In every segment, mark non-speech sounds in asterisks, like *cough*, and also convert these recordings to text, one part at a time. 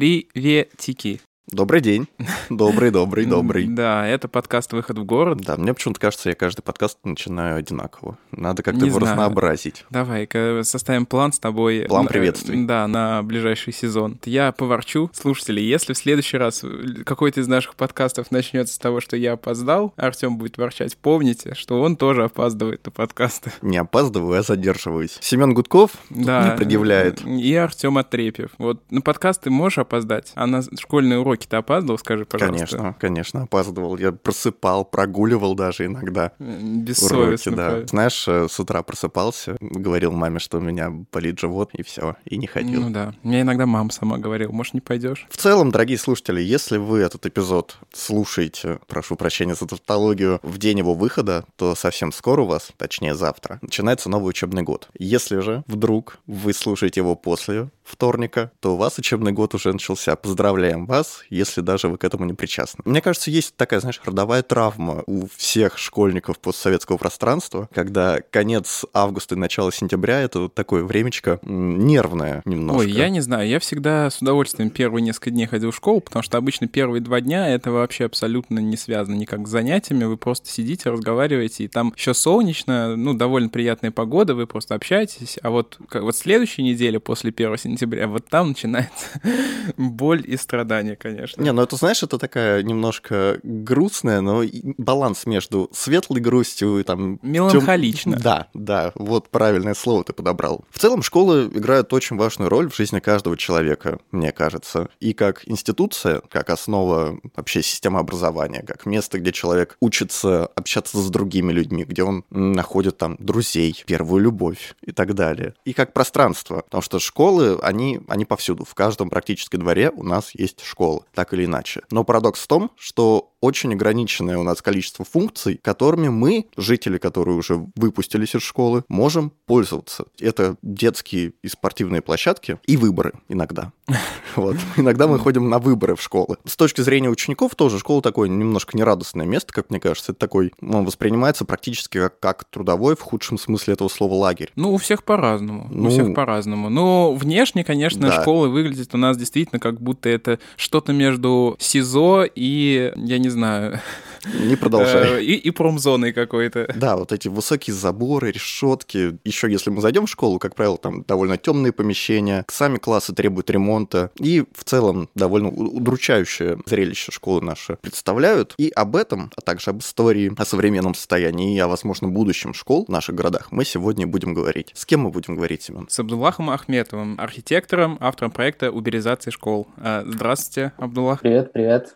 Приветики. Добрый день. *laughs* Добрый, добрый, добрый. Да, это подкаст «Выход в город». Да, мне почему-то кажется, я каждый подкаст начинаю одинаково. Надо как-то его знаю. разнообразить. Давай-ка составим план с тобой. План Н- приветствий. Да, на ближайший сезон. Я поворчу. Слушатели, если в следующий раз какой-то из наших подкастов начнется с того, что я опоздал, Артем будет ворчать, помните, что он тоже опаздывает на подкасты. *laughs* Не опаздываю, а задерживаюсь. Семен Гудков Да. не предъявляет. И Артем Отрепьев. Вот на подкасты можешь опоздать, а на школьные уроки ты опаздывал, скажи, пожалуйста. Конечно, конечно, опаздывал. Я просыпал, прогуливал даже иногда. Э, Уроки, Бессовестно. да. Знаешь, э, с утра просыпался, говорил маме, что у меня болит живот, и все, и не ходил. Ну да. Мне иногда мама сама говорила, может, не пойдешь? В целом, дорогие слушатели, если вы этот эпизод слушаете, прошу прощения за тавтологию, в день его выхода, то совсем скоро у вас, точнее завтра, начинается новый учебный год. Если же вдруг вы слушаете его после вторника, то у вас учебный год уже начался. Поздравляем вас, если даже вы к этому не причастны. Мне кажется, есть такая, знаешь, родовая травма у всех школьников постсоветского пространства, когда конец августа и начало сентября — это вот такое времечко нервное немножко. Ой, я не знаю, я всегда с удовольствием первые несколько дней ходил в школу, потому что обычно первые два дня это вообще абсолютно не связано никак с занятиями, вы просто сидите, разговариваете, и там еще солнечно, ну, довольно приятная погода, вы просто общаетесь, а вот, вот следующей неделе после 1 сентября, вот там начинается *laughs* боль и страдания, конечно. Не, ну это, знаешь, это такая немножко грустная, но баланс между светлой грустью и там... тем- Меланхолично. Да, да, вот правильное слово ты подобрал. В целом школа играет очень важную роль в жизни каждого человека, мне кажется. И как институция, как основа вообще системы образования, как место, где человек учится общаться с другими людьми, где он находит там друзей, первую любовь и так далее. И как пространство, потому что школы, они, они повсюду. В каждом практически дворе у нас есть школа, так или иначе. Но парадокс в том, что очень ограниченное у нас количество функций, которыми мы, жители, которые уже выпустились из школы, можем пользоваться. Это детские и спортивные площадки и выборы иногда. *laughs* Вот. Иногда мы ходим на выборы в школы. С точки зрения учеников тоже школа такое немножко нерадостное место, как мне кажется. Это такой, он воспринимается практически как, как трудовой, в худшем смысле этого слова, лагерь. Ну, у всех по-разному. Ну, у всех по-разному. Но внешне, конечно, Да. школа выглядит у нас действительно как будто это что-то между СИЗО и, я не знаю, *laughs* Не продолжай. э, и, и промзоной какой-то. Да, вот эти высокие заборы, решетки. Еще если мы зайдем в школу, как правило, там довольно темные помещения, сами классы требуют ремонта. И в целом довольно удручающее зрелище школы наши представляют. И об этом, а также об истории, о современном состоянии и о, возможно, будущем школ в наших городах мы сегодня будем говорить. С кем мы будем говорить, Семен? С Абдуллахом Ахметовым, архитектором, автором проекта уберизации школ. А, Здравствуйте, Абдуллах. Привет, привет.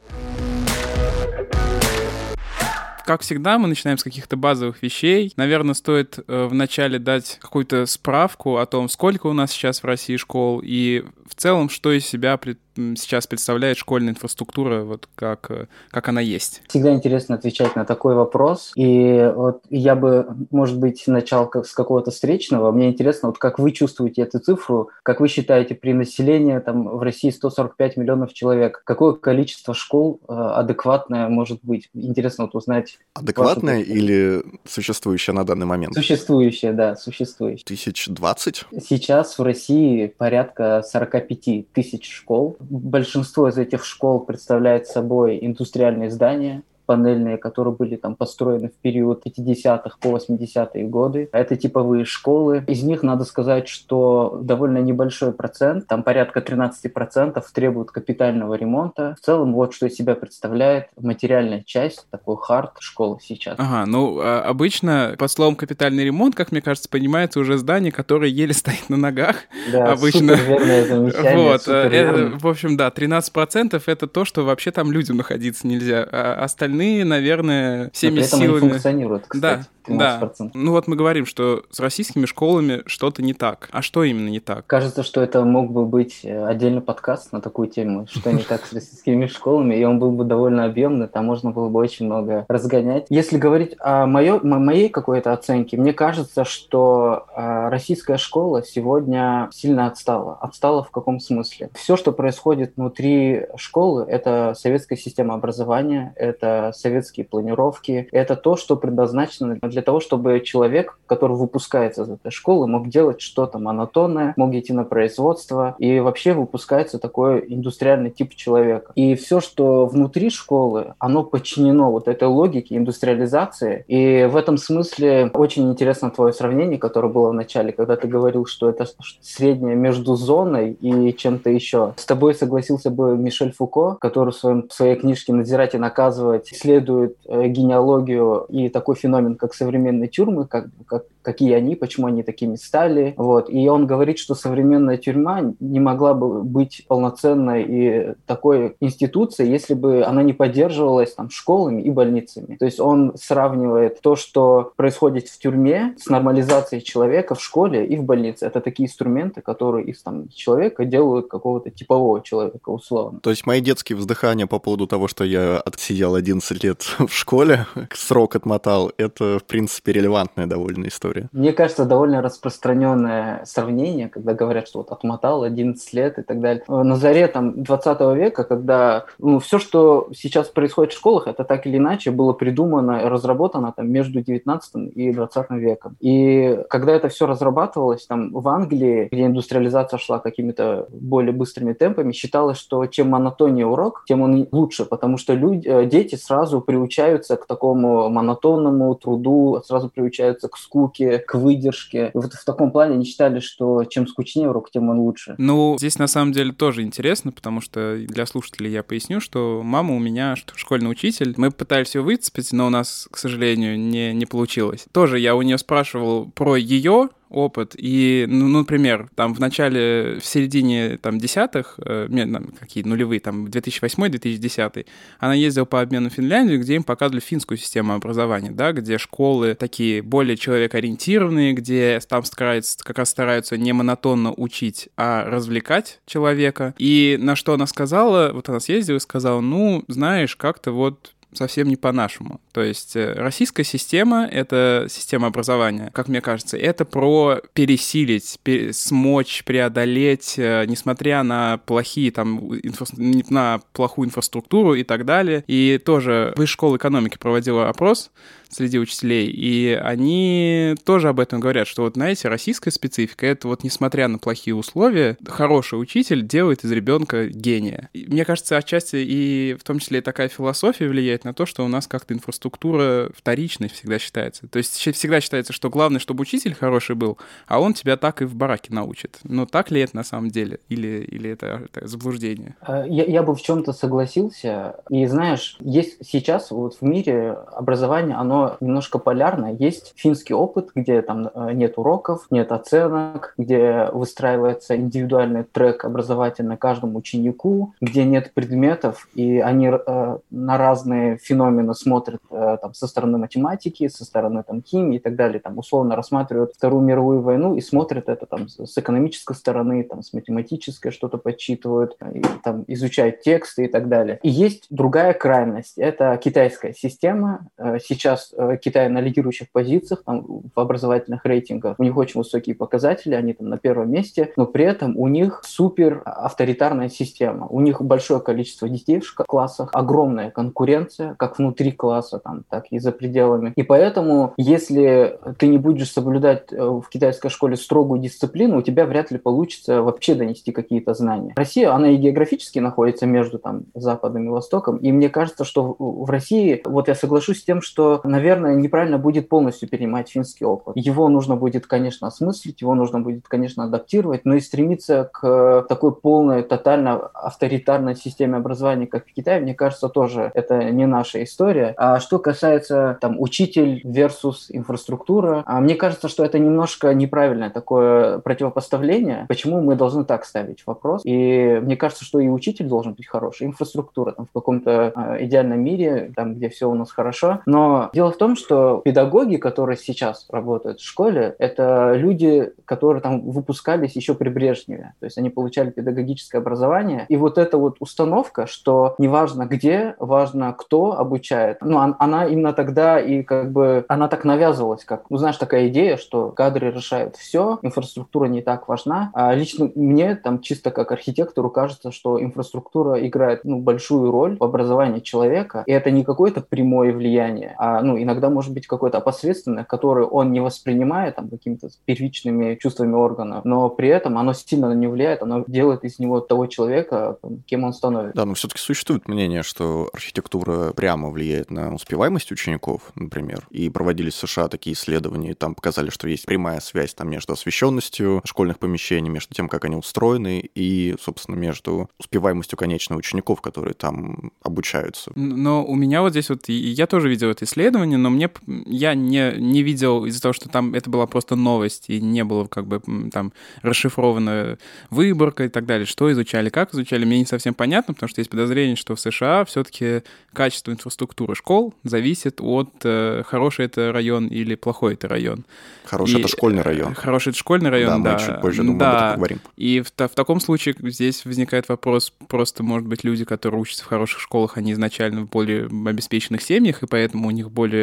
Как всегда, мы начинаем с каких-то базовых вещей. Наверное, стоит э, вначале дать какую-то справку о том, сколько у нас сейчас в России школ и в целом, что из себя пред- сейчас представляет школьная инфраструктура, вот как, э, как она есть. Всегда интересно отвечать на такой вопрос. И вот я бы, может быть, начал как с какого-то встречного. Мне интересно, вот как вы чувствуете эту цифру, как вы считаете, при населении там в России 145 миллионов человек, какое количество школ э, адекватное может быть? Интересно вот узнать точка. или существующая на данный момент? существующее, да, существующее. Тысяч двадцать? Сейчас в России порядка 45 тысяч школ. Большинство из этих школ представляет собой индустриальные здания, панельные, которые были там построены в период 50-х по 80-е годы. Это типовые школы. Из них надо сказать, что довольно небольшой процент, там порядка 13% требуют капитального ремонта. В целом, вот что из себя представляет материальная часть, такой хард школы сейчас. Ага, ну, а, обычно под словом капитальный ремонт, как мне кажется, понимается уже здание, которое еле *laughs* стоит на ногах. Да, обычно- замечание, Вот, э, это, в общем, да, 13% это то, что вообще там людям находиться нельзя. А остальные, наверное, Но всеми при этом они силами... функционируют, кстати. Да, 13%. Ну вот мы говорим, что с российскими школами что-то не так. А что именно не так? Кажется, что это мог бы быть э, отдельный подкаст на такую тему, что не так с российскими школами, и он был бы довольно объемный, там можно было бы очень много разгонять. Если говорить о моё- моей какой-то оценке, мне кажется, что э, российская школа сегодня сильно отстала. Отстала в каком смысле? Все, что происходит внутри школы, это советская система образования, это советские планировки, это то, что предназначено для того, чтобы человек, который выпускается из этой школы, мог делать что-то монотонное, мог идти на производство, и вообще выпускается такой индустриальный тип человека. И все, что внутри школы, оно подчинено вот этой логике индустриализации, и в этом смысле очень интересно твое сравнение, которое было в начале, когда ты говорил, что это среднее между зоной и чем-то еще. С тобой согласился бы Мишель Фуко, который в, своем, в своей книжке «Надзирать и наказывать» исследует э, генеалогию и такой феномен, как современные тюрьмы, как, как какие они, почему они такими стали. Вот. И он говорит, что современная тюрьма не могла бы быть полноценной и такой институцией, если бы она не поддерживалась там, школами и больницами. То есть он сравнивает то, что происходит в тюрьме с нормализацией человека в школе и в больнице. Это такие инструменты, которые из там, человека делают какого-то типового человека, условно. То есть мои детские вздыхания по поводу того, что я отсидел 11 лет *laughs* в школе, срок отмотал, это, в принципе, релевантная довольно история. Мне кажется, довольно распространенное сравнение, когда говорят, что вот отмотал 11 лет и так далее. На заре там 20 века, когда ну, все, что сейчас происходит в школах, это так или иначе было придумано разработано там между 19 и 20 веком. И когда это все разрабатывалось, там в Англии, где индустриализация шла какими-то более быстрыми темпами, считалось, что чем монотоннее урок, тем он лучше, потому что люди, э, дети сразу приучаются к такому монотонному труду, сразу приучаются к скуке, к выдержке. И вот в таком плане они считали, что чем скучнее урок, тем он лучше. Ну, здесь на самом деле тоже интересно, потому что для слушателей я поясню, что мама у меня школьный учитель. Мы пытались ее выцепить, но у нас, к сожалению, не, не получилось. Тоже я у нее спрашивал про ее опыт. И, ну, например, там в начале, в середине там десятых, э, какие нулевые, там 2008-2010, она ездила по обмену в Финляндию, где им показывали финскую систему образования, да, где школы такие более человекоориентированные, где там стараются, как раз стараются не монотонно учить, а развлекать человека. И на что она сказала, вот она съездила и сказала, ну, знаешь, как-то вот совсем не по-нашему. То есть э, российская система — это система образования, как мне кажется, это про пересилить, пер смочь, преодолеть, э, несмотря на плохие там, инфра... на плохую инфраструктуру и так далее. И тоже Высшая школа экономики проводила опрос, среди учителей, и они тоже об этом говорят, что вот, знаете, российская специфика — это вот, несмотря на плохие условия, хороший учитель делает из ребенка гения. И мне кажется, отчасти и в том числе и такая философия влияет на то, что у нас как-то инфраструктура вторичной всегда считается. То есть всегда считается, что главное, чтобы учитель хороший был, а он тебя так и в бараке научит. Но так ли это на самом деле? Или, или это, это заблуждение? А, я, я бы в чем-то согласился. И знаешь, есть сейчас вот в мире образование, оно немножко полярно. Есть финский опыт, где там э, нет уроков, нет оценок, где выстраивается индивидуальный трек образовательный каждому ученику, где нет предметов, и они э, на разные феномены смотрят э, там, со стороны математики, со стороны там, химии и так далее. Там, условно рассматривают Вторую мировую войну и смотрят это там, с экономической стороны, там, с математической что-то подсчитывают, и, там, изучают тексты и так далее. И есть другая крайность. Это китайская система. Э, сейчас Э, Китай на лидирующих позициях там, в образовательных рейтингах. У них очень высокие показатели, они там на первом месте, но при этом у них супер авторитарная система. У них большое количество детей в классах, огромная конкуренция, как внутри класса, там, так и за пределами. И поэтому, если ты не будешь соблюдать э, в китайской школе строгую дисциплину, у тебя вряд ли получится вообще донести какие-то знания. Россия, она и географически находится между там, Западом и Востоком, и мне кажется, что в России, вот я соглашусь с тем, что, наверное, неправильно будет полностью перенимать финский опыт. Его нужно будет, конечно, осмыслить, его нужно будет, конечно, адаптировать, но и стремиться к такой полной, тотально авторитарной системе образования, как в Китае, мне кажется, тоже это не наша история. А что касается там учитель versus инфраструктура, а мне кажется, что это немножко неправильное такое противопоставление. Почему мы должны так ставить вопрос? И мне кажется, что и учитель должен быть хороший, инфраструктура там в каком-то э, идеальном мире, там, где все у нас хорошо. Но дело в том, что педагоги, которые сейчас работают в школе, это люди, которые там выпускались еще при Брежневе. То есть они получали педагогическое образование. И вот эта вот установка, что неважно где, важно кто обучает, ну, она именно тогда и как бы, она так навязывалась, как, ну, знаешь, такая идея, что кадры решают все, инфраструктура не так важна. А лично мне там чисто как архитектору кажется, что инфраструктура играет, ну, большую роль в образовании человека, и это не какое-то прямое влияние, а, ну, ну, иногда может быть какое-то опосредственное, которое он не воспринимает там какими-то первичными чувствами органа, но при этом оно сильно на него влияет, оно делает из него того человека, кем он становится. Да, но все-таки существует мнение, что архитектура прямо влияет на успеваемость учеников, например, и проводились в США такие исследования, и там показали, что есть прямая связь там между освещенностью школьных помещений, между тем, как они устроены, и, собственно, между успеваемостью конечных учеников, которые там обучаются. Но у меня вот здесь вот, я тоже видел это исследование, но мне, я не, не видел из-за того, что там это была просто новость, и не было как бы там расшифрована выборка и так далее, что изучали, как изучали, мне не совсем понятно, потому что есть подозрение, что в США все-таки качество инфраструктуры школ зависит от э, хороший это район или плохой это район. Хороший и, это школьный район. Хороший это школьный район, да. Да, мы чуть позже, думаю, да. об этом поговорим. И в, в таком случае здесь возникает вопрос, просто, может быть, люди, которые учатся в хороших школах, они изначально в более обеспеченных семьях, и поэтому у них более...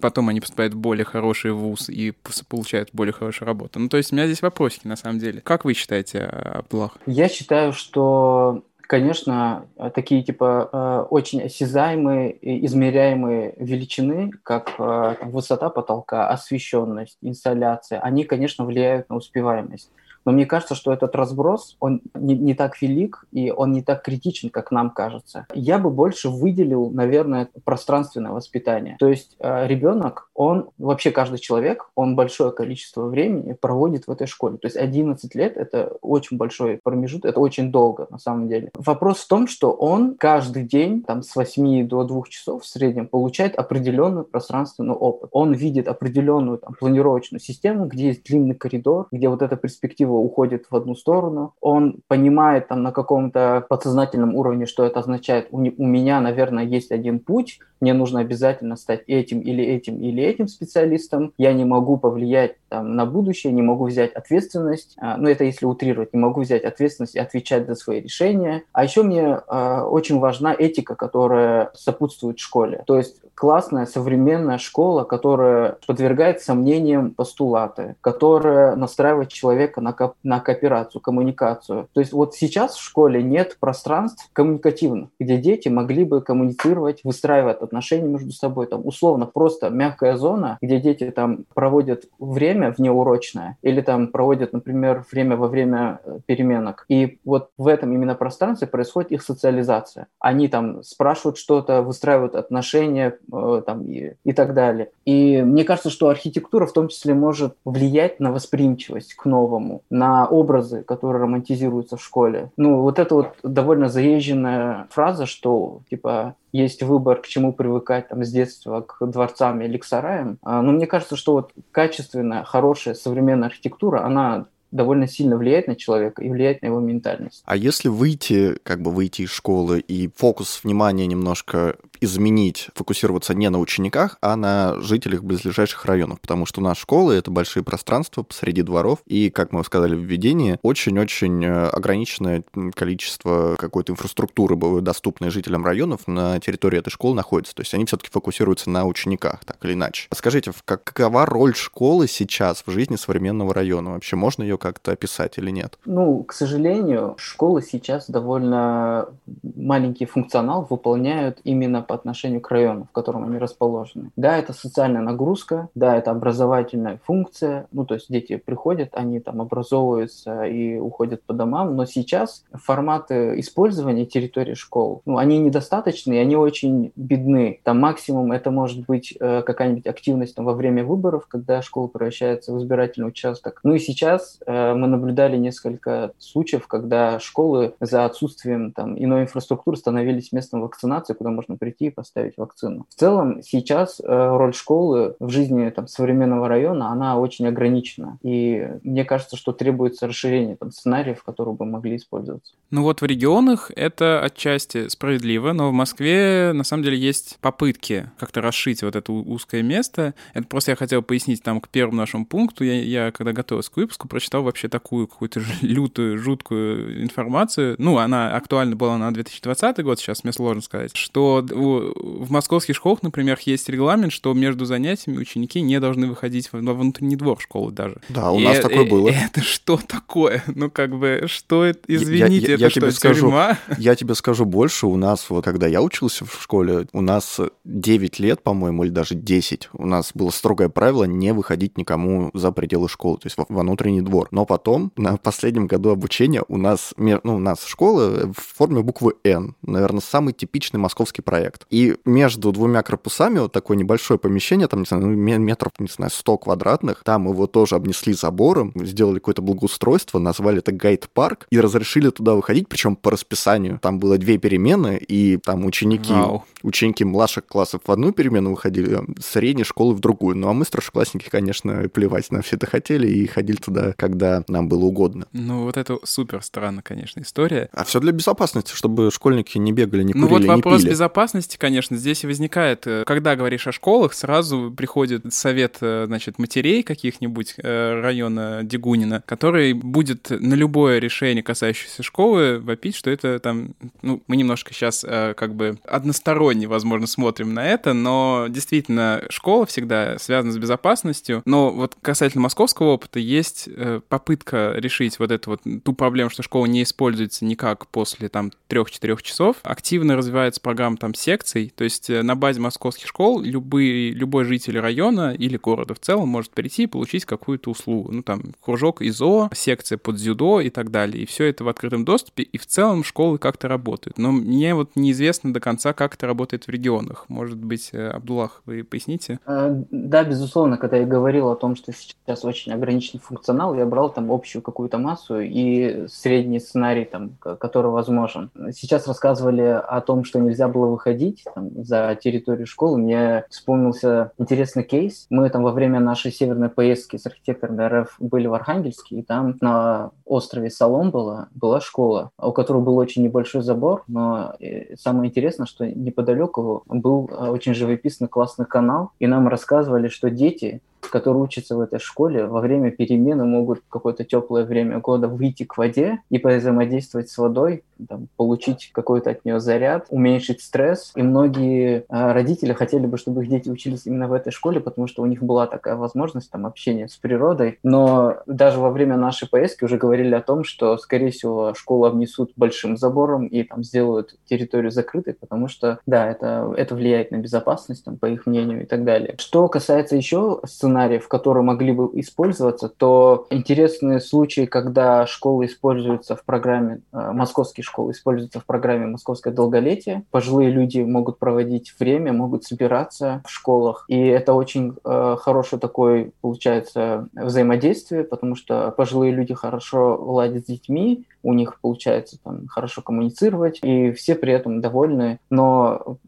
Потом они поступают в более хороший вуз и получают более хорошую работу. Ну, то есть у меня здесь вопросики, на самом деле. Как вы считаете, Абдуллах? Я считаю, что конечно, такие типа э, очень осязаемые, измеряемые величины, как э, высота потолка, освещенность, инсталляция, они, конечно, влияют на успеваемость. Но мне кажется, что этот разброс, он не, не так велик и он не так критичен, как нам кажется. Я бы больше выделил, наверное, пространственное воспитание. То есть э, ребенок, он, вообще каждый человек, он большое количество времени проводит в этой школе. То есть 11 лет – это очень большой промежуток, это очень долго на самом деле. Вопрос в том, что он каждый день, там, с 8 до 2 часов в среднем получает определенный пространственный опыт. Он видит определенную там, планировочную систему, где есть длинный коридор, где вот эта перспектива его уходит в одну сторону, он понимает там на каком-то подсознательном уровне, что это означает, у, у меня, наверное, есть один путь, мне нужно обязательно стать этим или этим или этим специалистом, я не могу повлиять там, на будущее, не могу взять ответственность, а, ну это если утрировать, не могу взять ответственность и отвечать за свои решения. А еще мне э, очень важна этика, которая сопутствует школе. То есть классная современная школа, которая подвергает сомнениям постулаты, которая настраивает человека на, ко- на кооперацию, коммуникацию. То есть вот сейчас в школе нет пространств коммуникативных, где дети могли бы коммуницировать, выстраивать отношения между собой. Там условно просто мягкая зона, где дети там проводят время внеурочное или там проводят, например, время во время э, переменок. И вот в этом именно пространстве происходит их социализация. Они там спрашивают что-то, выстраивают отношения, там, и, и так далее. И мне кажется, что архитектура в том числе может влиять на восприимчивость к новому, на образы, которые романтизируются в школе. Ну, вот это вот довольно заезженная фраза, что, типа, есть выбор, к чему привыкать там с детства, к дворцам или к сараям. А, но мне кажется, что вот качественная, хорошая современная архитектура, она довольно сильно влияет на человека и влияет на его ментальность. А если выйти, как бы выйти из школы и фокус внимания немножко изменить, фокусироваться не на учениках, а на жителях близлежащих районов, потому что у нас школы — это большие пространства посреди дворов, и, как мы сказали в введении, очень-очень э, ограниченное количество какой-то инфраструктуры, доступной жителям районов, на территории этой школы находится. То есть они все-таки фокусируются на учениках, так или иначе. Скажите, какова роль школы сейчас в жизни современного района? Вообще можно ее как-то описать или нет? Ну, к сожалению, школы сейчас довольно маленький функционал выполняют именно по отношению к району, в котором они расположены. Да, это социальная нагрузка, да, это образовательная функция, ну, то есть дети приходят, они там образовываются и уходят по домам, но сейчас форматы использования территории школ, ну, они недостаточны, и они очень бедны. Там максимум это может быть э, какая-нибудь активность там, во время выборов, когда школа превращается в избирательный участок. Ну и сейчас э, мы наблюдали несколько случаев, когда школы за отсутствием там, иной инфраструктуры становились местом вакцинации, куда можно прийти и поставить вакцину. В целом сейчас э, роль школы в жизни там, современного района, она очень ограничена. И мне кажется, что требуется расширение там, сценариев, которые бы могли использоваться. Ну вот в регионах это отчасти справедливо, но в Москве на самом деле есть попытки как-то расшить вот это узкое место. Это просто я хотел пояснить там к первому нашему пункту. Я, я когда готовился к выпуску, прочитал вообще такую какую-то лютую, жуткую информацию, ну, она актуальна была на 2020 год, сейчас мне сложно сказать, что в московских школах, например, есть регламент, что между занятиями ученики не должны выходить во внутренний двор школы даже. Да, у нас и, такое было. *laughs* Это что такое? Ну, как бы, что это? Извините, я, я, это я что, тебе скажу, тюрьма? Я тебе скажу больше. У нас, вот когда я учился в школе, у нас 9 лет, по-моему, или даже 10, у нас было строгое правило не выходить никому за пределы школы, то есть во внутренний двор. Но потом, на последнем году обучения, у нас, ну, у нас школа в форме буквы «Н». Наверное, самый типичный московский проект. И между двумя корпусами вот такое небольшое помещение, там, не знаю, ну, метров, не знаю, 100 квадратных, там его тоже обнесли забором, сделали какое-то благоустройство, назвали это гайд-парк и разрешили туда выходить, причем по расписанию. Там было две перемены, и там ученики, Вау. ученики младших классов в одну перемену выходили, а средней школы в другую. Ну, а мы, старшеклассники, конечно, плевать на все это хотели и ходили туда, когда нам было угодно. Ну, вот это супер странно, конечно, история. А все для безопасности, чтобы школьники не бегали, не курили, Ну, вот вопрос пили. безопасности, конечно, здесь и возникает. Э, когда говоришь о школах, сразу приходит совет, э, значит, матерей каких-нибудь э, района Дегунина, который будет на любое решение, касающееся школы, вопить, что это там, ну, мы немножко сейчас как бы односторонне, возможно, смотрим на это, но действительно школа всегда связана с безопасностью. Но вот касательно московского опыта есть попытка решить вот эту вот ту проблему, что школа не используется никак после там 3-4 часов. Активно развивается программа там секций, то есть на базе московских школ любые, любой житель района или города в целом может прийти и получить какую-то услугу. Ну, там, кружок ИЗО, секция под дзюдо и так далее. И все это в открытом доступе, и в целом школы как-то работают. Но мне вот неизвестно до конца, как это работает в регионах. Может быть, э, Абдуллах, вы поясните? Э, да, безусловно, когда я говорил о том, что сейчас очень ограниченный функционал, я брал там общую какую-то массу и средний сценарий, там, который возможен. Сейчас рассказывали о том, что нельзя было выходить там, за территорию школы. Мне вспомнился интересный кейс. Мы там во время нашей северной поездки с архитектором РФ были в Архангельске, и там на острове Солом была, была школа, у которой был очень небольшой забор, но э, самое интересное, что неподалеку был э, очень живописный классный канал, и нам рассказывали, что дети которые учатся в этой школе, во время перемены могут в какое-то теплое время года выйти к воде и взаимодействовать с водой, там, получить какой-то от нее заряд, уменьшить стресс. И многие э, родители хотели бы, чтобы их дети учились именно в этой школе, потому что у них была такая возможность там, общения с природой. Но даже во время нашей поездки уже говорили о том, что, скорее всего, школу обнесут большим забором и там сделают территорию закрытой, потому что, да, это, это влияет на безопасность, там, по их мнению и так далее. Что касается еще сценариев, которые могли бы использоваться, то интересные случаи, когда школа используется в программе, э, московские школы используются в программе «Московское долголетие». Пожилые люди могут проводить время, могут собираться в школах, и это очень э, хороший такой, получается, взаимодействие, потому что пожилые люди хорошо ладят с детьми, у них получается там хорошо коммуницировать, и все при этом довольны. Но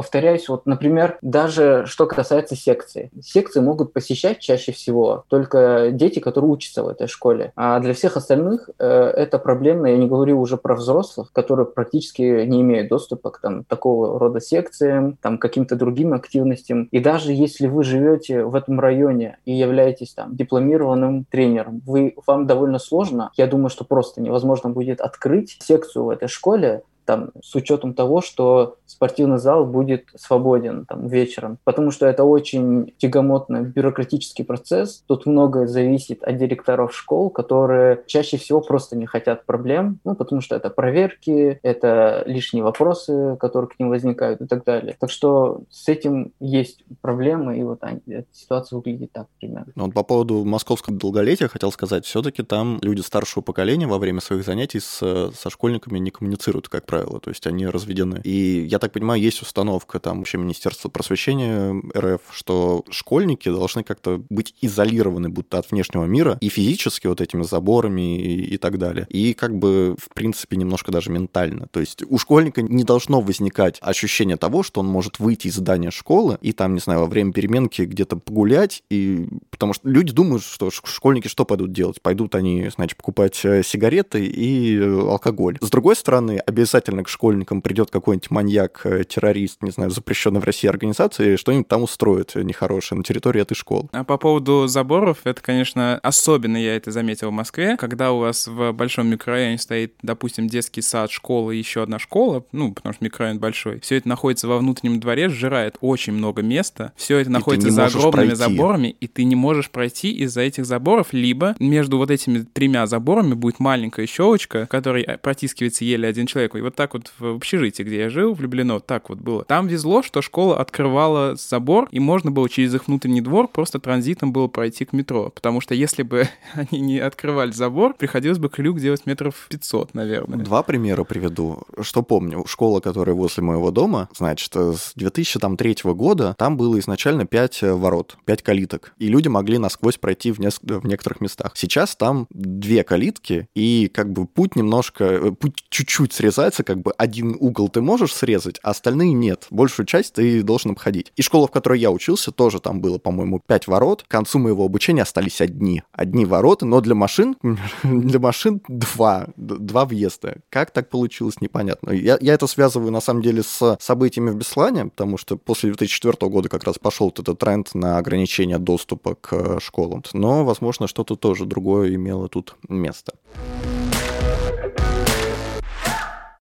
повторяюсь, вот, например, даже что касается секции. Секции могут посещать чаще всего только дети, которые учатся в этой школе. А для всех остальных э, это проблемно. Я не говорю уже про взрослых, которые практически не имеют доступа к там, такого рода секциям, там, каким-то другим активностям. И даже если вы живете в этом районе и являетесь там дипломированным тренером, вы, вам довольно сложно, я думаю, что просто невозможно будет открыть секцию в этой школе, там, с учетом того, что спортивный зал будет свободен там, вечером, потому что это очень тягомотный бюрократический процесс. Тут многое зависит от директоров школ, которые чаще всего просто не хотят проблем, ну, потому что это проверки, это лишние вопросы, которые к ним возникают и так далее. Так что с этим есть проблемы, и вот эта ситуация выглядит так примерно. Ну, вот по поводу московского долголетия хотел сказать, все-таки там люди старшего поколения во время своих занятий с, со школьниками не коммуницируют, как правило правила, то есть они разведены. И я так понимаю, есть установка там вообще Министерства просвещения РФ, что школьники должны как-то быть изолированы будто от внешнего мира и физически вот этими заборами и, и так далее. И как бы, в принципе, немножко даже ментально. То есть у школьника не должно возникать ощущение того, что он может выйти из здания школы и там, не знаю, во время переменки где-то погулять и Потому что люди думают, что школьники что пойдут делать? Пойдут они, значит, покупать э, сигареты и э, алкоголь. С другой стороны, обязательно к школьникам придет какой-нибудь маньяк, э, террорист, не знаю, запрещенный в России организации, что-нибудь там устроит нехорошее на территории этой школы. А по поводу заборов, это, конечно, особенно я это заметил в Москве, когда у вас в большом микрорайоне стоит, допустим, детский сад, школа и еще одна школа, ну, потому что микрорайон большой, все это находится во внутреннем дворе, сжирает очень много места, все это находится за огромными пройти. заборами, и ты не можешь пройти из-за этих заборов, либо между вот этими тремя заборами будет маленькая щелочка, в которой э, протискивается еле один человек. И вот так вот в общежитии, где я жил, влюблено, так вот было. Там везло, что школа открывала забор, и можно было через их внутренний двор просто транзитом было пройти к метро. Потому что если бы *laughs* они не открывали забор, приходилось бы крюк делать метров 500, наверное. Два примера приведу. Что помню, школа, которая возле моего дома, значит, с 2003 года там было изначально 5 э, ворот, 5 калиток, и люди могли насквозь пройти в, неск... в некоторых местах. Сейчас там две калитки, и как бы путь немножко, э, путь чуть-чуть срезается, как бы один угол ты можешь срезать, а остальные нет. Большую часть ты должен обходить. И школа, в которой я учился, тоже там было, по-моему, 5 ворот. К концу моего обучения остались одни. Одни ворота, но для машин, *laughs* для машин два, два въезда. Как так получилось, непонятно. Я, я это связываю, на самом деле, с событиями в Беслане, потому что после 2004 года как раз пошел вот этот тренд на ограничение доступа к э, школам. Но, возможно, что-то тоже другое имело тут место.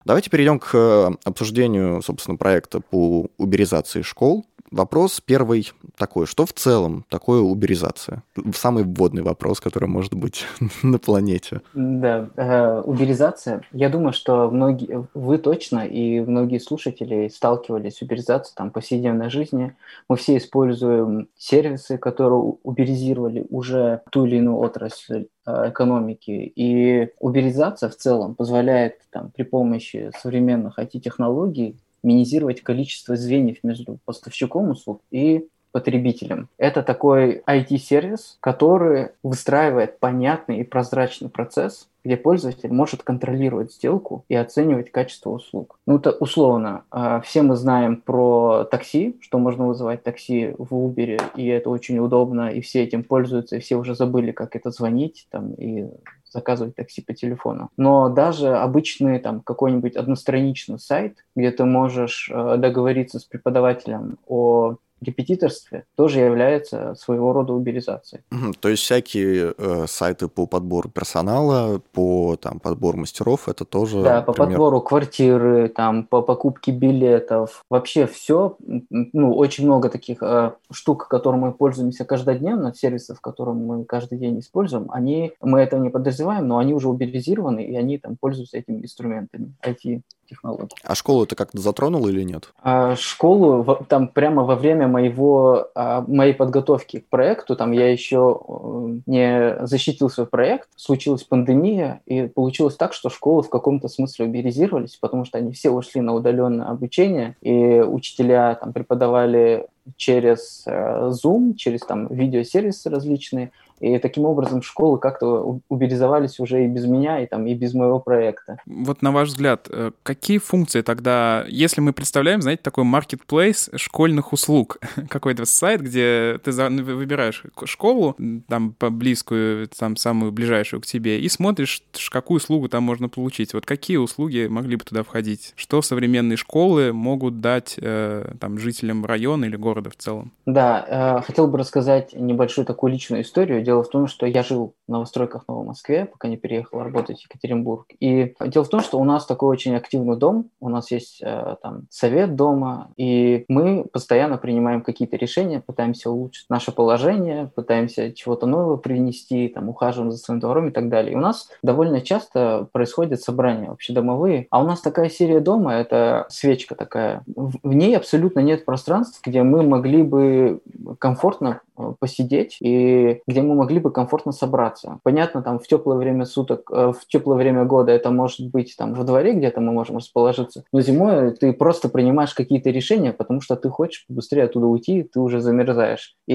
Давайте перейдем к э, обсуждению, собственно, проекта по уберизации школ. Вопрос первый такой, что в целом такое уберизация? Самый вводный вопрос, который может быть *laughs* на планете. Да, э, уберизация. Я думаю, что многие, вы точно и многие слушатели сталкивались с уберизацией там, повседневной жизни. Мы все используем сервисы, которые уберизировали уже ту или иную отрасль э, экономики. И уберизация в целом позволяет там, при помощи современных IT-технологий минимизировать количество звеньев между поставщиком услуг и потребителем. Это такой IT-сервис, который выстраивает понятный и прозрачный процесс, где пользователь может контролировать сделку и оценивать качество услуг. Ну, это условно. А, все мы знаем про такси, что можно вызывать такси в Uber, и это очень удобно, и все этим пользуются, и все уже забыли, как это звонить там, и заказывать такси по телефону. Но даже обычный там какой-нибудь одностраничный сайт, где ты можешь э, договориться с преподавателем о репетиторстве тоже является своего рода уберизацией. То есть всякие э, сайты по подбору персонала, по там, подбору мастеров, это тоже... Да, по пример... подбору квартиры, там, по покупке билетов. Вообще все, ну, очень много таких э, штук, которыми мы пользуемся каждодневно, сервисов, которые мы каждый день используем, они, мы этого не подозреваем, но они уже уберизированы, и они там пользуются этими инструментами IT технологий. А школу ты как-то затронул или нет? А, школу там прямо во время моего, а, моей подготовки к проекту, там я еще э, не защитил свой проект, случилась пандемия, и получилось так, что школы в каком-то смысле уберизировались, потому что они все ушли на удаленное обучение, и учителя там преподавали через э, Zoom, через там видеосервисы различные, и таким образом школы как-то уберизовались уже и без меня, и, там, и без моего проекта. Вот на ваш взгляд, э, какие функции тогда, если мы представляем, знаете, такой marketplace школьных услуг, *laughs* какой-то сайт, где ты выбираешь школу, там близкую, там самую ближайшую к тебе, и смотришь, какую услугу там можно получить. Вот какие услуги могли бы туда входить? Что современные школы могут дать э, там жителям района или города в целом? Да, э, хотел бы рассказать небольшую такую личную историю. Дело в том, что я жил новостройках в Новой Москве, пока не переехал работать в Екатеринбург. И дело в том, что у нас такой очень активный дом, у нас есть э, там совет дома, и мы постоянно принимаем какие-то решения, пытаемся улучшить наше положение, пытаемся чего-то нового принести, там, ухаживаем за своим двором и так далее. И у нас довольно часто происходят собрания общедомовые, а у нас такая серия дома, это свечка такая, в ней абсолютно нет пространств, где мы могли бы комфортно посидеть и где мы могли бы комфортно собраться. Понятно, там в теплое время суток, э, в теплое время года это может быть там во дворе где-то мы можем расположиться, но зимой ты просто принимаешь какие-то решения, потому что ты хочешь быстрее оттуда уйти, ты уже замерзаешь. И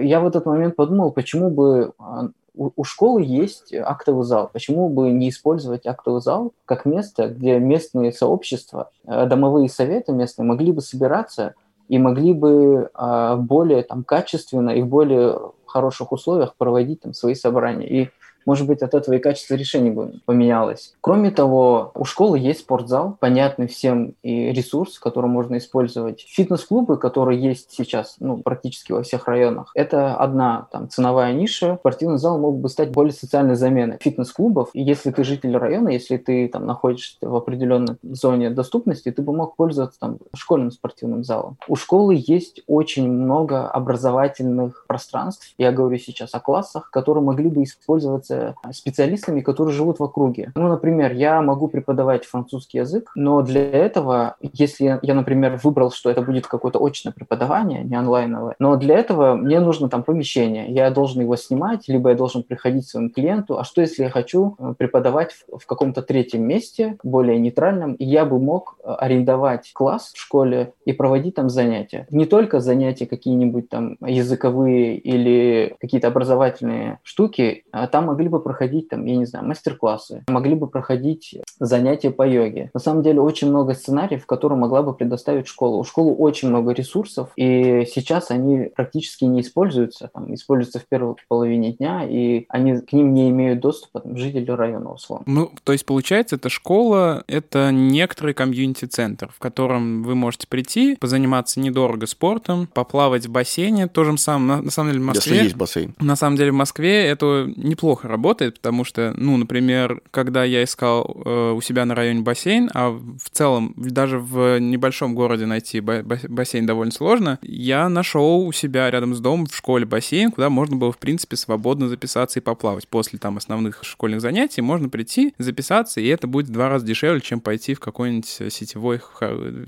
я в этот момент подумал, почему бы а, у школы есть актовый зал. Почему бы не использовать актовый зал как место, где местные сообщества, э, домовые советы местные могли бы собираться и могли бы а, более там, качественно и в более хороших условиях проводить там свои собрания. И может быть, от этого и качество решений бы поменялось. Кроме того, у школы есть спортзал, понятный всем и ресурс, который можно использовать. Фитнес-клубы, которые есть сейчас ну, практически во всех районах, это одна там, ценовая ниша. Спортивный зал мог бы стать более социальной заменой фитнес-клубов. И если ты житель района, если ты там находишься в определенной зоне доступности, ты бы мог пользоваться там школьным спортивным залом. У школы есть очень много образовательных пространств. Я говорю сейчас о классах, которые могли бы использоваться специалистами, которые живут в округе. Ну, например, я могу преподавать французский язык, но для этого, если я, например, выбрал, что это будет какое-то очное преподавание, не онлайновое, но для этого мне нужно там помещение. Я должен его снимать, либо я должен приходить к своему клиенту. А что, если я хочу э, преподавать в, в каком-то третьем месте, более нейтральном, и я бы мог э, арендовать класс в школе и проводить там занятия. Не только занятия какие-нибудь там языковые или какие-то образовательные штуки, а там могли бы проходить там, я не знаю, мастер-классы, могли бы проходить занятия по йоге. На самом деле очень много сценариев, которые могла бы предоставить школа. У школы очень много ресурсов, и сейчас они практически не используются, там, используются в первой половине дня, и они к ним не имеют доступа там, жители района, условно. Ну, то есть, получается, эта школа — это некоторый комьюнити-центр, в котором вы можете прийти, позаниматься недорого спортом, поплавать в бассейне, то же самое, на, на самом деле в Москве... Если есть бассейн. На самом деле в Москве это неплохо работает, потому что, ну, например, когда я искал э, у себя на районе бассейн, а в целом даже в небольшом городе найти бассейн довольно сложно, я нашел у себя рядом с домом в школе бассейн, куда можно было, в принципе, свободно записаться и поплавать. После там основных школьных занятий можно прийти, записаться, и это будет в два раза дешевле, чем пойти в какой-нибудь сетевой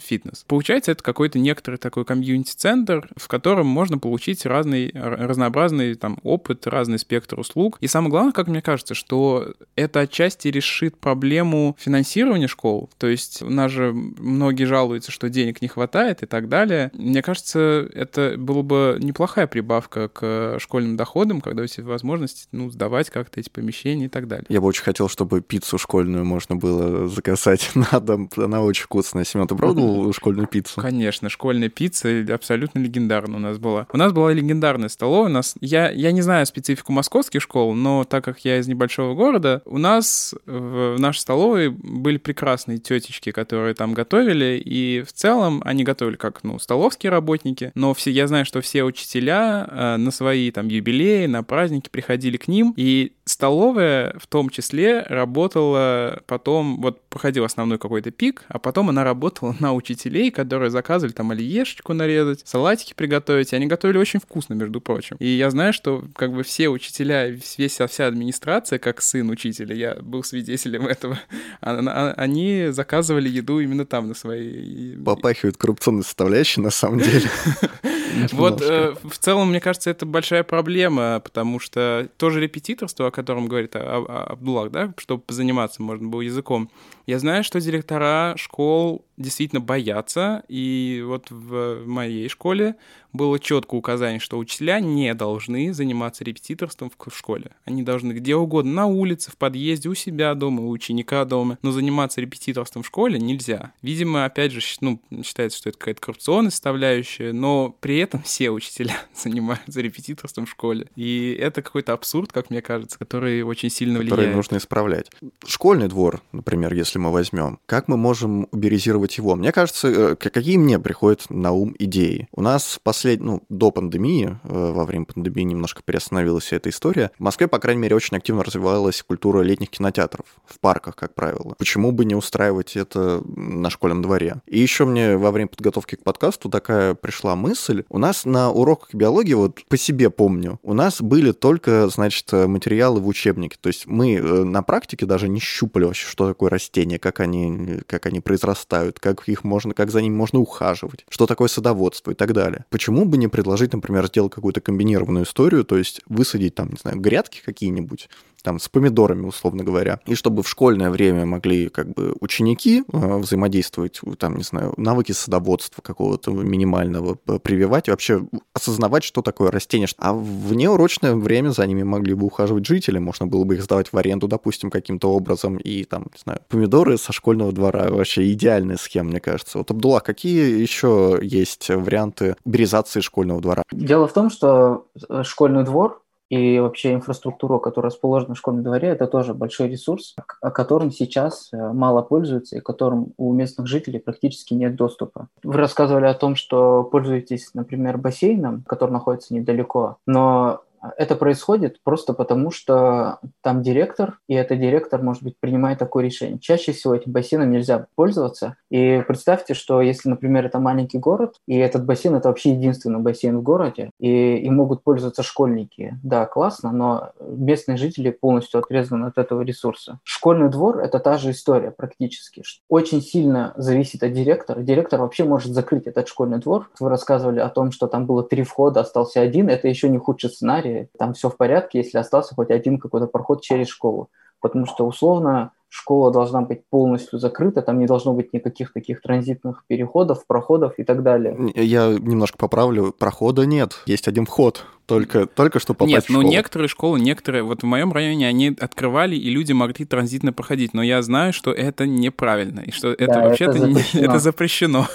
фитнес. Получается, это какой-то некоторый такой комьюнити-центр, в котором можно получить разный, разнообразный там опыт, разный спектр услуг. И самое главное, как мне кажется, что это отчасти решит проблему финансирования школ. То есть у нас же многие жалуются, что денег не хватает и так далее. Мне кажется, это была бы неплохая прибавка к школьным доходам, когда у тебя возможность ну, сдавать как-то эти помещения и так далее. Я бы очень хотел, чтобы пиццу школьную можно было заказать *laughs* на дом. Она очень вкусная. Семен, ты пробовал школьную пиццу? Конечно, школьная пицца абсолютно легендарная у нас была. У нас была легендарная столовая. У нас... я, я не знаю специфику московских школ, но так как я из небольшого города, у нас в нашей столовой были прекрасные тетечки, которые там готовили, и в целом они готовили как, ну, столовские работники, но все, я знаю, что все учителя э, на свои там юбилеи, на праздники приходили к ним, и столовая в том числе работала потом, вот проходил основной какой-то пик, а потом она работала *laughs* на учителей, которые заказывали там оливьешечку нарезать, салатики приготовить, и они готовили очень вкусно, между прочим. И я знаю, что как бы все учителя, весь, вся администрация, как сын учителя, я был свидетелем *laughs* этого, они заказывали еду именно там на свои... Попахивает коррупционной составляющей, на самом деле. *laughs* Вот э, в целом, мне кажется, это большая проблема, потому что тоже репетиторство, о котором говорит Абдуллах, да, чтобы позаниматься можно было языком, я знаю, что директора школ действительно боятся, и вот в моей школе было четкое указание, что учителя не должны заниматься репетиторством в школе. Они должны где угодно, на улице, в подъезде, у себя дома, у ученика дома, но заниматься репетиторством в школе нельзя. Видимо, опять же, ну, считается, что это какая-то коррупционная составляющая, но при этом все учителя *laughs* занимаются репетиторством в школе. И это какой-то абсурд, как мне кажется, который очень сильно влияет. Который нужно исправлять. Школьный двор, например, если мы возьмем, как мы можем уберизировать его? Мне кажется, э, какие мне приходят на ум идеи? У нас послед... ну, до пандемии, э, во время пандемии немножко приостановилась эта история. В Москве, по крайней мере, очень активно развивалась культура летних кинотеатров в парках, как правило. Почему бы не устраивать это на школьном дворе? И еще мне во время подготовки к подкасту такая пришла мысль. У нас на уроках биологии, вот по себе помню, у нас были только, значит, материалы в учебнике. То есть мы э, на практике даже не щупали вообще, что такое растение, растения, как они, как они произрастают, как их можно, как за ними можно ухаживать, что такое садоводство и так далее. Почему бы не предложить, например, сделать какую-то комбинированную историю, то есть высадить там, не знаю, грядки какие-нибудь, там, с помидорами, условно говоря, и чтобы в школьное время могли как бы ученики э, взаимодействовать, там, не знаю, навыки садоводства какого-то минимального прививать, вообще осознавать, что такое растение. А в неурочное время за ними могли бы ухаживать жители, можно было бы их сдавать в аренду, допустим, каким-то образом, и там, не знаю, помидоры со школьного двора, вообще идеальная схема, мне кажется. Вот, Абдулла, какие еще есть варианты уберизации школьного двора? Дело в том, что э, школьный двор и вообще инфраструктура, которая расположена в школьном дворе, это тоже большой ресурс, о котором сейчас э, мало пользуются и которым у местных жителей практически нет доступа. Вы рассказывали о том, что пользуетесь, например, бассейном, который находится недалеко, но это происходит просто потому, что там директор, и этот директор, может быть, принимает такое решение. Чаще всего этим бассейном нельзя пользоваться. И представьте, что если, например, это маленький город, и этот бассейн – это вообще единственный бассейн в городе, и им могут пользоваться школьники. Да, классно, но местные жители полностью отрезаны от этого ресурса. Школьный двор – это та же история практически. Очень сильно зависит от директора. Директор вообще может закрыть этот школьный двор. Вы рассказывали о том, что там было три входа, остался один. Это еще не худший сценарий сценарии, там все в порядке, если остался хоть один какой-то проход через школу. Потому что условно школа должна быть полностью закрыта, там не должно быть никаких таких транзитных переходов, проходов и так далее. Я немножко поправлю, прохода нет, есть один вход, только, только что попасть Нет, в школу. но некоторые школы, некоторые, вот в моем районе они открывали, и люди могли транзитно проходить, но я знаю, что это неправильно, и что это да, вообще-то *laughs* это запрещено. это запрещено.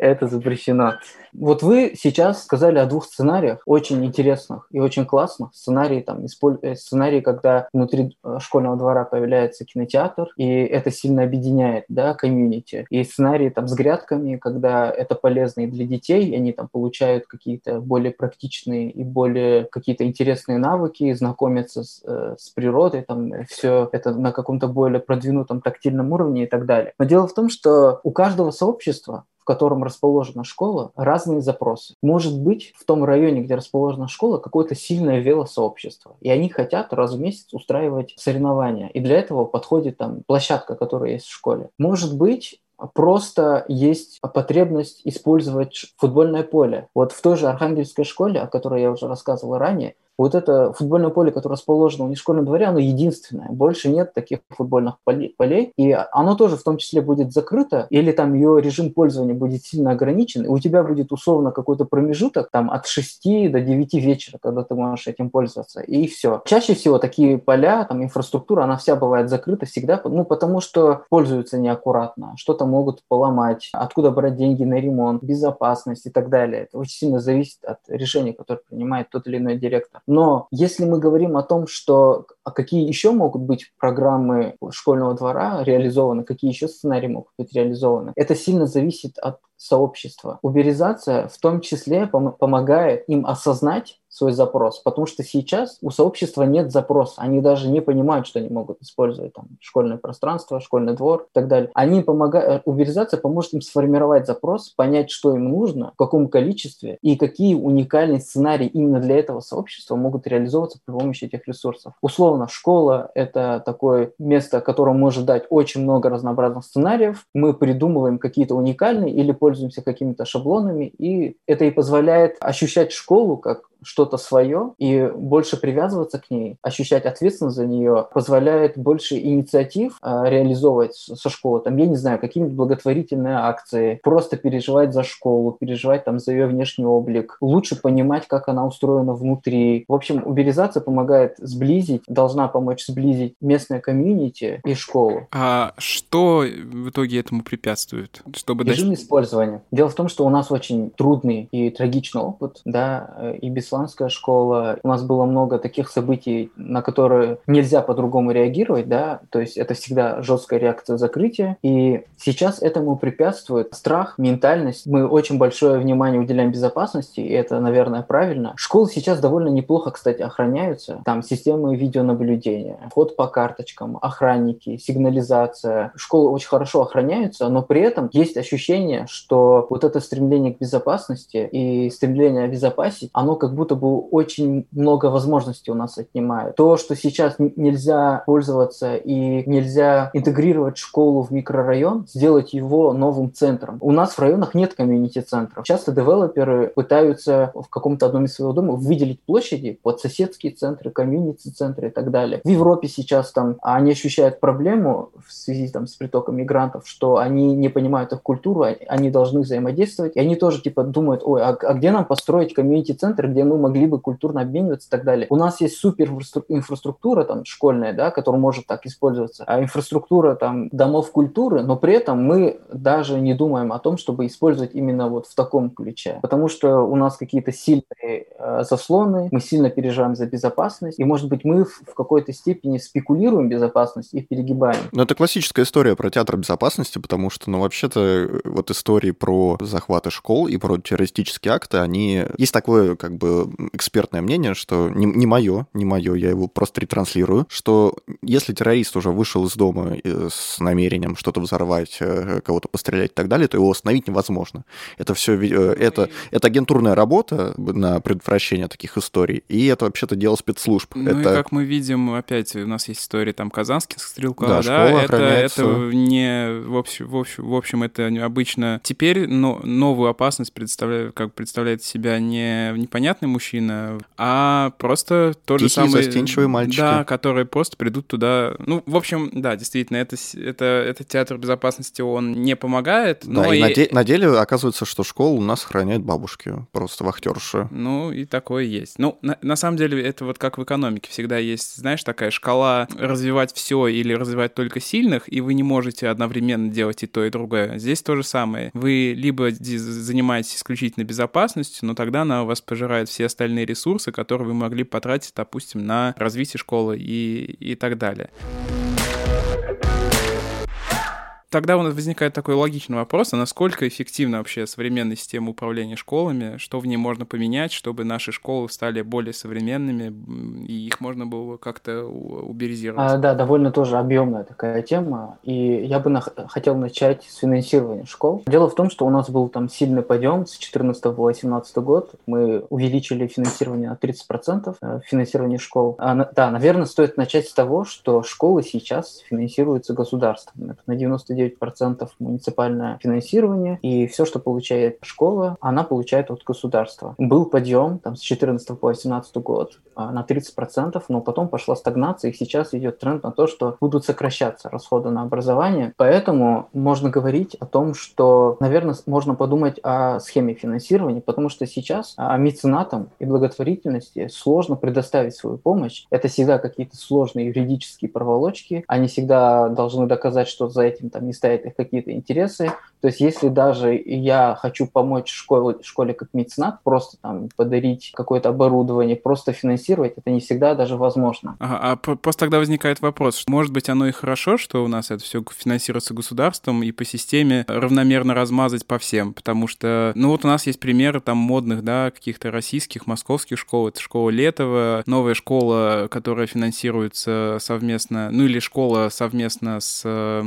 Это запрещено. Вот вы сейчас сказали о двух сценариях, очень интересных и очень классных. Сценарий, там, э, сценарий, когда внутри э, школьного двора появляется кинотеатр, и это сильно объединяет, да, комьюнити. И сценарий там с грядками, когда это полезно и для детей, и они там получают какие-то более практичные и более какие-то интересные навыки, знакомятся с, э, с природой, там, все это на каком-то более продвинутом тактильном уровне и так далее. Но дело в том, что у каждого сообщества котором расположена школа, разные запросы. Может быть, в том районе, где расположена школа, какое-то сильное велосообщество, и они хотят раз в месяц устраивать соревнования, и для этого подходит там площадка, которая есть в школе. Может быть, просто есть потребность использовать футбольное поле. Вот в той же Архангельской школе, о которой я уже рассказывал ранее, вот это футбольное поле, которое расположено в нешкольном дворе, оно единственное. Больше нет таких футбольных полей. И оно тоже в том числе будет закрыто, или там ее режим пользования будет сильно ограничен, и у тебя будет условно какой-то промежуток там от 6 до 9 вечера, когда ты можешь этим пользоваться. И все. Чаще всего такие поля, там инфраструктура, она вся бывает закрыта всегда, ну потому что пользуются неаккуратно, что-то могут поломать, откуда брать деньги на ремонт, безопасность и так далее. Это очень сильно зависит от решения, которое принимает тот или иной директор. Но если мы говорим о том, что а какие еще могут быть программы школьного двора реализованы, какие еще сценарии могут быть реализованы, это сильно зависит от сообщества. Уберизация в том числе пом- помогает им осознать, свой запрос, потому что сейчас у сообщества нет запроса, они даже не понимают, что они могут использовать там школьное пространство, школьный двор и так далее. Они помогают, уберизация поможет им сформировать запрос, понять, что им нужно, в каком количестве и какие уникальные сценарии именно для этого сообщества могут реализовываться при помощи этих ресурсов. Условно, школа — это такое место, которое может дать очень много разнообразных сценариев, мы придумываем какие-то уникальные или пользуемся какими-то шаблонами, и это и позволяет ощущать школу как что-то свое и больше привязываться к ней, ощущать ответственность за нее, позволяет больше инициатив э, реализовывать со школы. Там, я не знаю, какие-нибудь благотворительные акции, просто переживать за школу, переживать там за ее внешний облик, лучше понимать, как она устроена внутри. В общем, уберизация помогает сблизить, должна помочь сблизить местное комьюнити и школу. А что в итоге этому препятствует? Чтобы Режим дальше... использования. Дело в том, что у нас очень трудный и трагичный опыт, да, э, и без исландская школа. У нас было много таких событий, на которые нельзя по-другому реагировать, да, то есть это всегда жесткая реакция закрытия. И сейчас этому препятствует страх, ментальность. Мы очень большое внимание уделяем безопасности, и это, наверное, правильно. Школы сейчас довольно неплохо, кстати, охраняются. Там системы видеонаблюдения, вход по карточкам, охранники, сигнализация. Школы очень хорошо охраняются, но при этом есть ощущение, что вот это стремление к безопасности и стремление обезопасить, оно как будто будто бы очень много возможностей у нас отнимают. То, что сейчас нельзя пользоваться и нельзя интегрировать школу в микрорайон, сделать его новым центром. У нас в районах нет комьюнити-центров. Часто девелоперы пытаются в каком-то одном из своего дома выделить площади под соседские центры, комьюнити-центры и так далее. В Европе сейчас там они ощущают проблему в связи там, с притоком мигрантов, что они не понимают их культуру, а, они должны взаимодействовать, и они тоже типа думают, ой, а, а где нам построить комьюнити-центр, где мы могли бы культурно обмениваться и так далее. У нас есть супер инфраструктура там школьная, да, которая может так использоваться, а инфраструктура там домов культуры, но при этом мы даже не думаем о том, чтобы использовать именно вот в таком ключе, потому что у нас какие-то сильные э, заслоны, мы сильно переживаем за безопасность, и может быть мы в, в какой-то степени спекулируем безопасность и перегибаем. Но это классическая история про театр безопасности, потому что, ну, вообще-то, э, вот истории про захваты школ и про террористические акты, они... Есть такое, как бы, экспертное мнение, что не, не мое, не мое, я его просто ретранслирую, что если террорист уже вышел из дома э, с намерением что-то взорвать, э, кого-то пострелять и так далее, то его остановить невозможно. Это все, это, это агентурная работа на предотвращение таких историй, и это вообще-то дело спецслужб. Ну это... и как мы видим, опять у нас есть история там казанских стрелков, да, да это, это не, в общем, в общем, в общем, это обычно теперь но, новую опасность представляет, как представляет себя не непонятный мужчина, а просто тот Тихие, же самый... застенчивые мальчики. Да, которые просто придут туда. Ну, в общем, да, действительно, это, это, это театр безопасности, он не помогает. Да, но и, и... На, де- на деле оказывается, что школу у нас охраняют бабушки, просто вахтерши. Ну, и такое есть. Ну, на, на самом деле, это вот как в экономике всегда есть, знаешь, такая шкала развивать все или развивать только сильных, и вы не можете одновременно делать и то, и другое. Здесь то же самое. Вы либо занимаетесь исключительно безопасностью, но тогда она у вас пожирает все остальные ресурсы, которые вы могли потратить, допустим, на развитие школы и, и так далее тогда у нас возникает такой логичный вопрос, а насколько эффективна вообще современная система управления школами, что в ней можно поменять, чтобы наши школы стали более современными, и их можно было как-то уберизировать? А, да, довольно тоже объемная такая тема, и я бы на- хотел начать с финансирования школ. Дело в том, что у нас был там сильный подъем с 14 по 18 год, мы увеличили финансирование на 30%, э, финансирование школ. А, да, наверное, стоит начать с того, что школы сейчас финансируются государством, это на 99 99% муниципальное финансирование, и все, что получает школа, она получает от государства. Был подъем там, с 14 по 18 год а, на 30%, но потом пошла стагнация, и сейчас идет тренд на то, что будут сокращаться расходы на образование. Поэтому можно говорить о том, что, наверное, можно подумать о схеме финансирования, потому что сейчас а, меценатам и благотворительности сложно предоставить свою помощь. Это всегда какие-то сложные юридические проволочки. Они всегда должны доказать, что за этим там не стоят их какие-то интересы. То есть если даже я хочу помочь школе, школе как меценат, просто там подарить какое-то оборудование, просто финансировать, это не всегда даже возможно. Ага, а просто тогда возникает вопрос, что, может быть, оно и хорошо, что у нас это все финансируется государством и по системе равномерно размазать по всем, потому что, ну вот у нас есть примеры там модных, да, каких-то российских, московских школ, это школа Летова, новая школа, которая финансируется совместно, ну или школа совместно с э,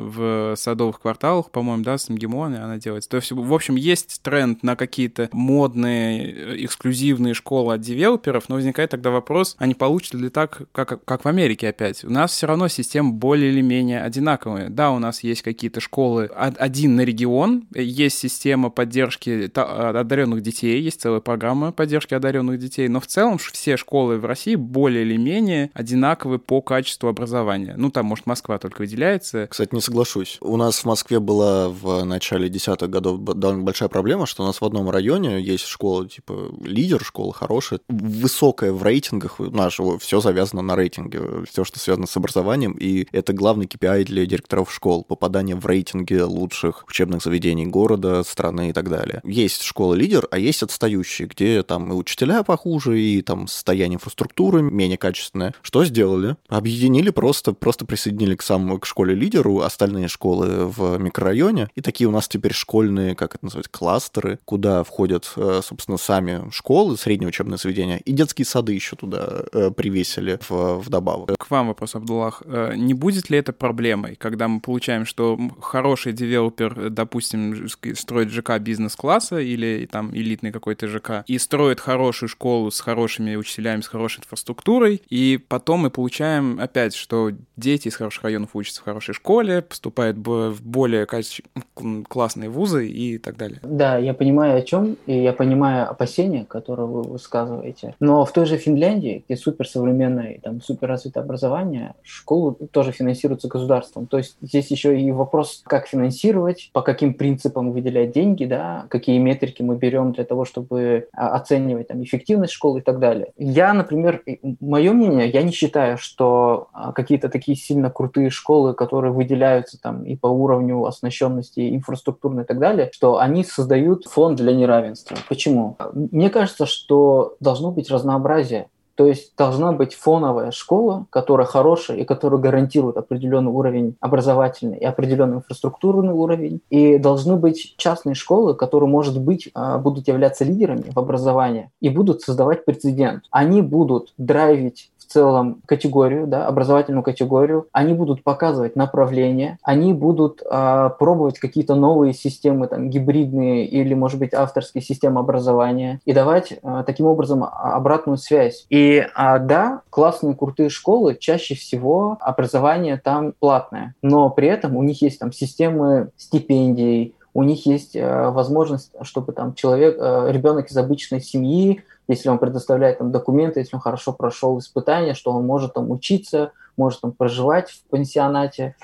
В садовых кварталах, по-моему, да, с МГИМО она делается. То есть, в общем, есть тренд на какие-то модные, э, эксклюзивные школы от девелоперов, но возникает тогда вопрос, а не получится ли так, как, как в Америке опять? У нас все равно система более или менее одинаковая. Да, у нас есть какие-то школы один на регион, есть система поддержки одаренных детей, есть целая программа поддержки одаренных детей, но в целом все школы в России более или менее одинаковы по качеству образования. Ну, там, может, Москва только выделяется. Кстати, не соглашусь. У нас в Москве была в начале десятых годов довольно большая проблема, что у нас в одном районе есть школа, типа, лидер, школа хорошая, высокая в рейтингах, же все завязано на рейтинге, все, что связано с образованием, и это главный KPI для директоров школ, попадание в рейтинги лучших учебных заведений города, страны и так далее. Есть школа-лидер, а есть отстающие, где там и учителя похуже, и там состояние инфраструктуры менее качественное. Что сделали? Объединили просто, просто присоединили к самому к школе-лидеру остальные школы в микрорайоне, и такие у нас теперь школьные, как это называть, кластеры, куда входят, э, собственно, сами школы, средние учебные заведения, и детские сады еще туда э, привесили в, вдобавок. К вам вопрос, Абдуллах. Э, не будет ли это проблемой, когда мы получаем, что хороший девелопер, допустим, строит ЖК бизнес-класса или там элитный какой-то ЖК, и строит хорошую школу с хорошими учителями, с хорошей инфраструктурой, и потом мы получаем опять, что дети из хороших районов учатся в хорошей школе, поступают в более классные вузы и так далее. Да, я понимаю о чем, и я понимаю опасения, которые вы высказываете. Но в той же Финляндии, где суперсовременное, там, суперразвитое образование, школы тоже финансируются государством. То есть здесь еще и вопрос, как финансировать, по каким принципам выделять деньги, да, какие метрики мы берем для того, чтобы а, оценивать там, эффективность школы и так далее. Я, например, мое мнение, я не считаю, что а, какие-то такие сильно крутые школы, которые выделяются там и по уровню оснащенности инфраструктурной и так далее, что они создают фонд для неравенства. Почему? Мне кажется, что должно быть разнообразие. То есть должна быть фоновая школа, которая хорошая и которая гарантирует определенный уровень образовательный и определенный инфраструктурный уровень. И должны быть частные школы, которые, может быть, а, будут являться лидерами в образовании и будут создавать прецедент. Они будут драйвить целом категорию, да, образовательную категорию, они будут показывать направление, они будут э, пробовать какие-то новые системы, там, гибридные или, может быть, авторские системы образования и давать э, таким образом обратную связь. И э, да, классные, крутые школы, чаще всего образование там платное, но при этом у них есть там системы стипендий, у них есть э, возможность, чтобы там человек, э, ребенок из обычной семьи если он предоставляет там документы, если он хорошо прошел испытания, что он может там учиться, может там проживать в пансионате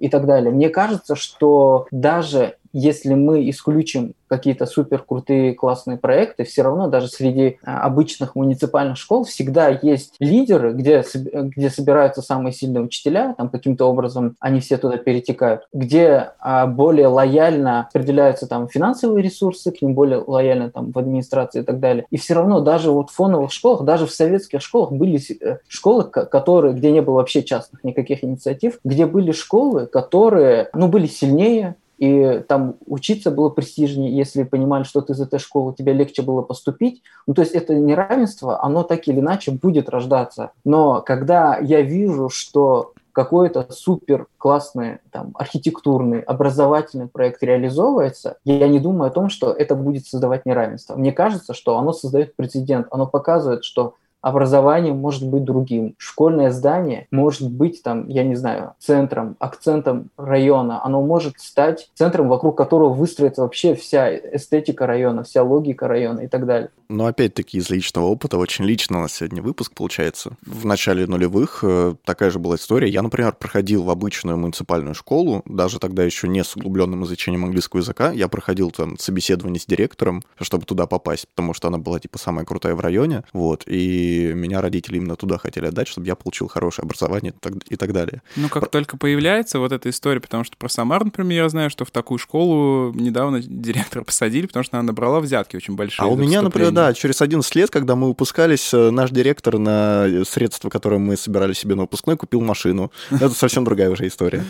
и так далее. Мне кажется, что даже если мы исключим какие-то супер крутые классные проекты, все равно даже среди а, обычных муниципальных школ всегда есть лидеры, где, где собираются самые сильные учителя, там каким-то образом они все туда перетекают, где а, более лояльно определяются там финансовые ресурсы, к ним более лояльно там в администрации и так далее. И все равно даже вот в фоновых школах, даже в советских школах были э, школы, которые, где не было вообще частных никаких инициатив, где были школы, которые, ну, были сильнее, и там учиться было престижнее, если понимали, что ты из этой школы, тебе легче было поступить. Ну, то есть это неравенство, оно так или иначе будет рождаться. Но когда я вижу, что какой-то супер классный там, архитектурный, образовательный проект реализовывается, я не думаю о том, что это будет создавать неравенство. Мне кажется, что оно создает прецедент, оно показывает, что образование может быть другим. Школьное здание может быть там, я не знаю, центром, акцентом района. Оно может стать центром, вокруг которого выстроится вообще вся эстетика района, вся логика района и так далее. Но опять-таки из личного опыта, очень лично у нас сегодня выпуск получается. В начале нулевых э, такая же была история. Я, например, проходил в обычную муниципальную школу, даже тогда еще не с углубленным изучением английского языка. Я проходил там собеседование с директором, чтобы туда попасть, потому что она была типа самая крутая в районе. Вот. И меня родители именно туда хотели отдать, чтобы я получил хорошее образование и так далее. Ну, как про... только появляется вот эта история, потому что про Самар, например, я знаю, что в такую школу недавно *laughs* директора посадили, потому что она набрала взятки очень большие. А у меня, например, да, через 11 лет, когда мы выпускались, э, наш директор на средства, которые мы собирали себе на выпускной, купил машину. Это совсем другая уже история.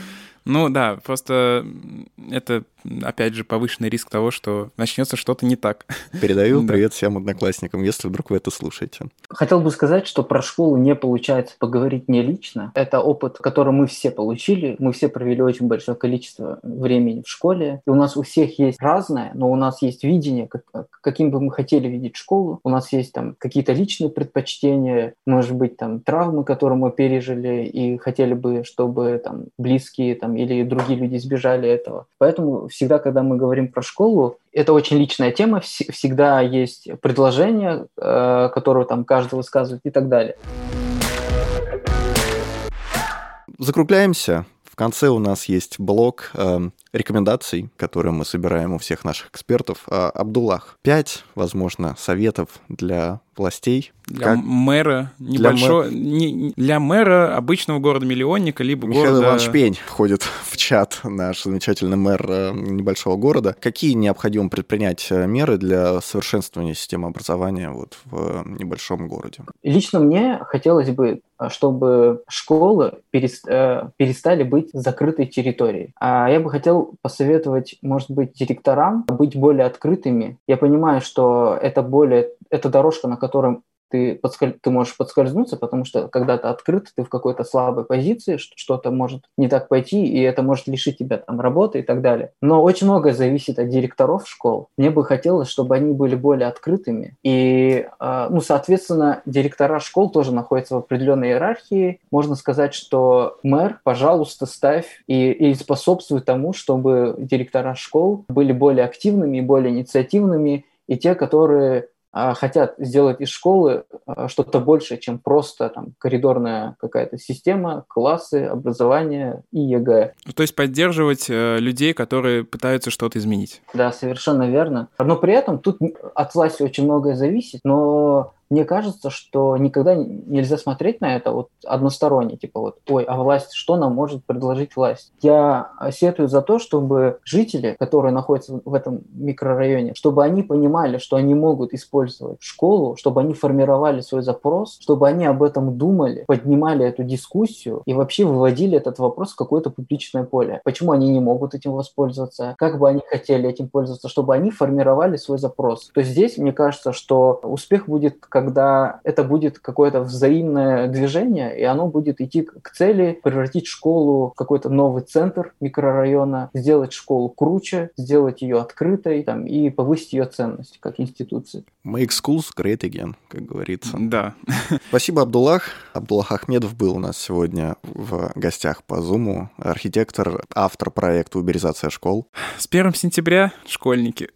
Ну да, просто это опять же, повышенный риск того, что начнется что-то не так. Передаю *laughs* привет всем одноклассникам, если вдруг вы это слушаете. Хотел бы сказать, что про школу не получается поговорить не лично. Это опыт, который мы все получили. Мы все провели очень большое количество времени в школе. И у нас у всех есть разное, но у нас есть видение, как, каким бы мы хотели видеть школу. У нас есть там какие-то личные предпочтения, может быть, там травмы, которые мы пережили и хотели бы, чтобы там близкие там или другие люди избежали этого. Поэтому всегда, когда мы говорим про школу, это очень личная тема, всегда есть предложение, э, которое там каждый высказывает и так далее. Закругляемся. В конце у нас есть блок э, рекомендаций, которые мы собираем у всех наших экспертов. Э, Абдуллах, пять, возможно, советов для властей. Для как... мэра небольшого... Для, мэ... не... для мэра обычного города-миллионника, либо Михаил города... Иванович Пень входит в чат, наш замечательный мэр э, небольшого города. Какие необходимо предпринять э, меры для совершенствования системы образования вот в небольшом городе? Лично мне хотелось бы, чтобы школы перестали быть закрытой территорией. А я бы хотел посоветовать, может быть, директорам быть более открытыми. Я понимаю, что это более, это дорожка, на которой ты, подсколь... ты можешь подскользнуться, потому что когда ты открыт, ты в какой-то слабой позиции, что-то может не так пойти, и это может лишить тебя там работы и так далее. Но очень многое зависит от директоров школ. Мне бы хотелось, чтобы они были более открытыми. И, а, ну, соответственно, директора школ тоже находятся в определенной иерархии. Можно сказать, что мэр, пожалуйста, ставь и, и способствуй тому, чтобы директора школ были более активными более инициативными, и те, которые хотят сделать из школы а, что-то большее, чем просто там коридорная какая-то система, классы, образование и ЕГЭ. Ну, то есть поддерживать э, людей, которые пытаются что-то изменить. Да, совершенно верно. Но при этом тут от власти очень многое зависит, но мне кажется, что никогда нельзя смотреть на это вот односторонне, типа вот, ой, а власть, что нам может предложить власть? Я сетую за то, чтобы жители, которые находятся в этом микрорайоне, чтобы они понимали, что они могут использовать школу, чтобы они формировали свой запрос, чтобы они об этом думали, поднимали эту дискуссию и вообще выводили этот вопрос в какое-то публичное поле. Почему они не могут этим воспользоваться? Как бы они хотели этим пользоваться? Чтобы они формировали свой запрос. То есть здесь, мне кажется, что успех будет когда это будет какое-то взаимное движение, и оно будет идти к цели превратить школу в какой-то новый центр микрорайона, сделать школу круче, сделать ее открытой там, и повысить ее ценность как институции. Make schools great again, как говорится. Да. *laughs* Спасибо, Абдуллах. Абдуллах Ахмедов был у нас сегодня в гостях по Зуму, архитектор, автор проекта «Уберизация школ». С 1 сентября школьники.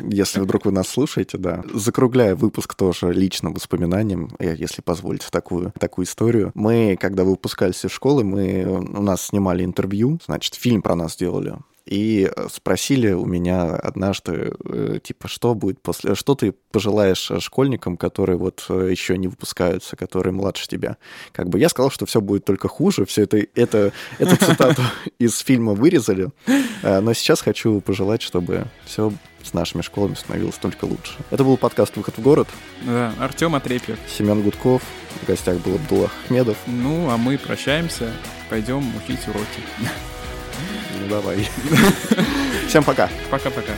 Если вдруг вы нас слушаете, да. Закругляя выпуск тоже личным воспоминанием, э, если позволите такую, такую историю. Мы, когда выпускались из школы, мы, у нас снимали интервью, значит, фильм про нас делали и э, спросили у меня однажды, э, типа, что будет после... Что ты пожелаешь школьникам, которые вот еще не выпускаются, которые младше тебя? Как бы я сказал, что все будет только хуже, все это, это, эту цитату *laughs* из фильма вырезали, но сейчас хочу пожелать, чтобы все с нашими школами становилось только лучше. Это был подкаст «Выход в город». Да, Артем Отрепьев. Семен Гудков. В гостях был Абдуллах Ахмедов. Ну, а мы прощаемся. Пойдем учить уроки. Ну, давай. *laughs* Всем пока. Пока-пока.